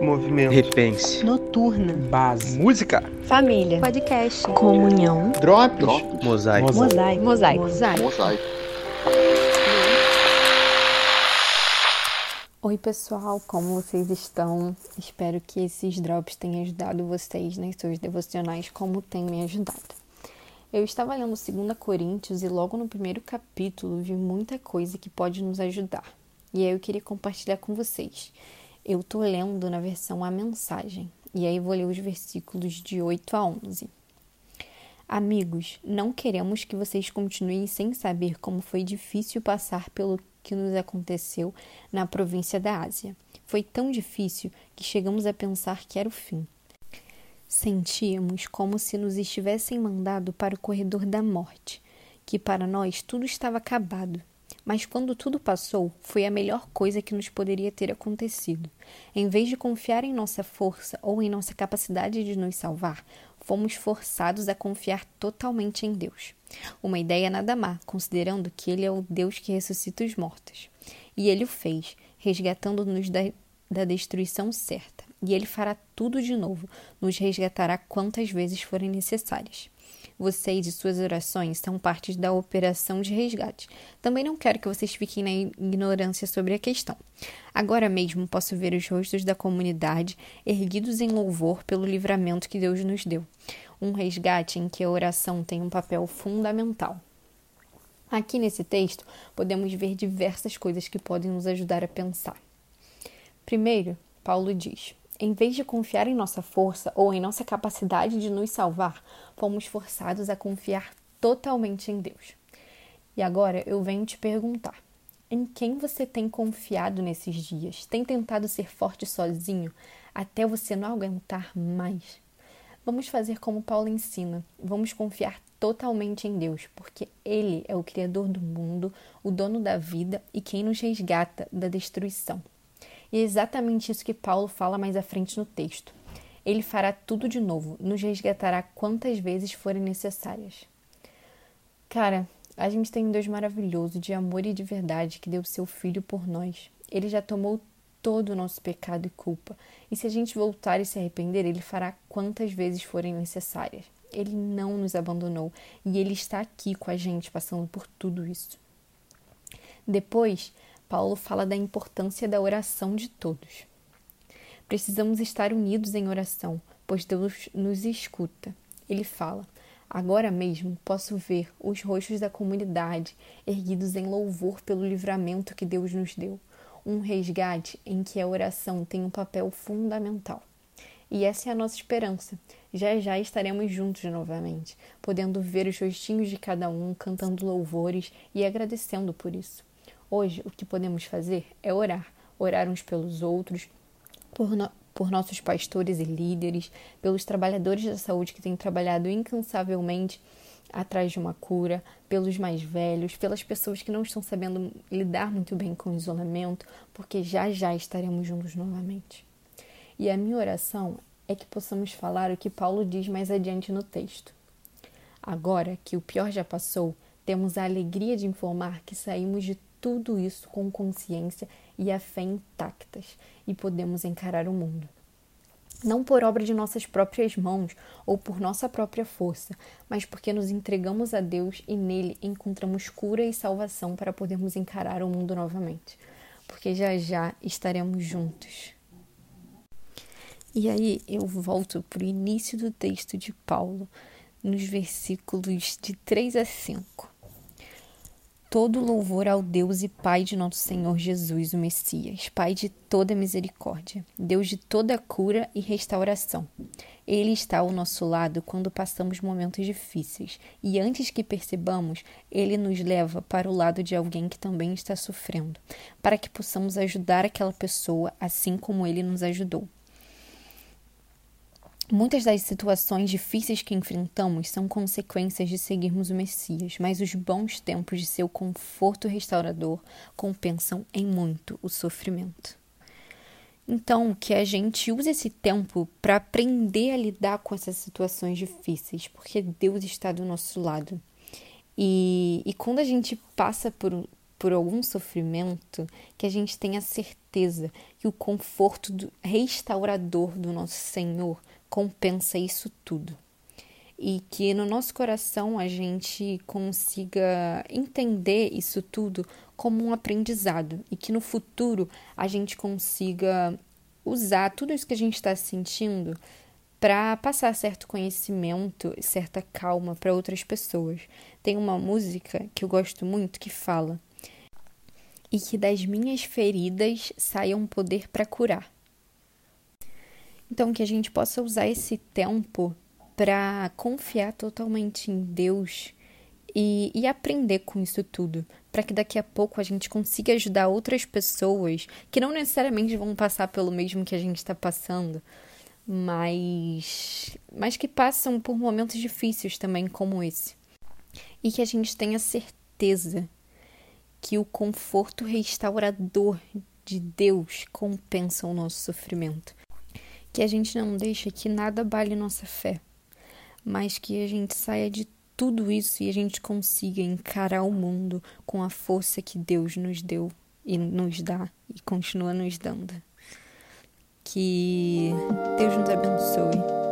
Movimento. Repense. Noturna. Base. Música. Família. Podcast. Comunhão. Drops. Mosaico. Mosaico. Mosaico. Mosaico. Mosaico. Oi, pessoal, como vocês estão? Espero que esses drops tenham ajudado vocês nas suas devocionais, como tem me ajudado. Eu estava lendo 2 Coríntios e logo no primeiro capítulo vi muita coisa que pode nos ajudar. E aí eu queria compartilhar com vocês. Eu tô lendo na versão A Mensagem, e aí vou ler os versículos de 8 a 11. Amigos, não queremos que vocês continuem sem saber como foi difícil passar pelo que nos aconteceu na província da Ásia. Foi tão difícil que chegamos a pensar que era o fim. Sentíamos como se nos estivessem mandado para o corredor da morte, que para nós tudo estava acabado mas quando tudo passou, foi a melhor coisa que nos poderia ter acontecido. Em vez de confiar em nossa força ou em nossa capacidade de nos salvar, fomos forçados a confiar totalmente em Deus. Uma ideia nada má, considerando que Ele é o Deus que ressuscita os mortos. E Ele o fez, resgatando-nos da, da destruição certa. E Ele fará tudo de novo, nos resgatará quantas vezes forem necessárias. Vocês e suas orações são partes da operação de resgate. Também não quero que vocês fiquem na ignorância sobre a questão. Agora mesmo posso ver os rostos da comunidade erguidos em louvor pelo livramento que Deus nos deu. Um resgate em que a oração tem um papel fundamental. Aqui nesse texto, podemos ver diversas coisas que podem nos ajudar a pensar. Primeiro, Paulo diz: em vez de confiar em nossa força ou em nossa capacidade de nos salvar, fomos forçados a confiar totalmente em Deus. E agora eu venho te perguntar: em quem você tem confiado nesses dias? Tem tentado ser forte sozinho até você não aguentar mais? Vamos fazer como Paulo ensina. Vamos confiar totalmente em Deus, porque Ele é o Criador do mundo, o dono da vida e quem nos resgata da destruição. E é exatamente isso que Paulo fala mais à frente no texto. Ele fará tudo de novo, nos resgatará quantas vezes forem necessárias. Cara, a gente tem um Deus maravilhoso, de amor e de verdade, que deu seu filho por nós. Ele já tomou todo o nosso pecado e culpa. E se a gente voltar e se arrepender, ele fará quantas vezes forem necessárias. Ele não nos abandonou e ele está aqui com a gente, passando por tudo isso. Depois, Paulo fala da importância da oração de todos. Precisamos estar unidos em oração, pois Deus nos escuta. Ele fala: Agora mesmo posso ver os rostos da comunidade erguidos em louvor pelo livramento que Deus nos deu, um resgate em que a oração tem um papel fundamental. E essa é a nossa esperança. Já já estaremos juntos novamente, podendo ver os rostinhos de cada um cantando louvores e agradecendo por isso. Hoje, o que podemos fazer é orar, orar uns pelos outros, por, no, por nossos pastores e líderes, pelos trabalhadores da saúde que têm trabalhado incansavelmente atrás de uma cura, pelos mais velhos, pelas pessoas que não estão sabendo lidar muito bem com o isolamento, porque já já estaremos juntos novamente. E a minha oração é que possamos falar o que Paulo diz mais adiante no texto. Agora que o pior já passou, temos a alegria de informar que saímos de tudo isso com consciência e a fé intactas e podemos encarar o mundo. Não por obra de nossas próprias mãos ou por nossa própria força, mas porque nos entregamos a Deus e nele encontramos cura e salvação para podermos encarar o mundo novamente. Porque já já estaremos juntos. E aí eu volto para o início do texto de Paulo, nos versículos de 3 a 5 todo louvor ao Deus e Pai de nosso Senhor Jesus, o Messias, Pai de toda misericórdia, Deus de toda cura e restauração. Ele está ao nosso lado quando passamos momentos difíceis, e antes que percebamos, ele nos leva para o lado de alguém que também está sofrendo, para que possamos ajudar aquela pessoa assim como ele nos ajudou. Muitas das situações difíceis que enfrentamos são consequências de seguirmos o Messias, mas os bons tempos de seu conforto restaurador compensam em muito o sofrimento. Então, que a gente use esse tempo para aprender a lidar com essas situações difíceis, porque Deus está do nosso lado. E, e quando a gente passa por, por algum sofrimento, que a gente tenha certeza que o conforto do, restaurador do nosso Senhor compensa isso tudo. E que no nosso coração a gente consiga entender isso tudo como um aprendizado e que no futuro a gente consiga usar tudo isso que a gente está sentindo para passar certo conhecimento, certa calma para outras pessoas. Tem uma música que eu gosto muito que fala: E que das minhas feridas saia um poder para curar. Então, que a gente possa usar esse tempo para confiar totalmente em Deus e, e, aprender com isso tudo, para que daqui a pouco a gente consiga ajudar outras pessoas que não necessariamente vão passar pelo mesmo que a gente está passando, mas, mas que passam por momentos difíceis também, como esse. E que a gente tenha certeza que o conforto restaurador de Deus compensa o nosso sofrimento. Que a gente não deixe que nada abale nossa fé, mas que a gente saia de tudo isso e a gente consiga encarar o mundo com a força que Deus nos deu e nos dá e continua nos dando. Que Deus nos abençoe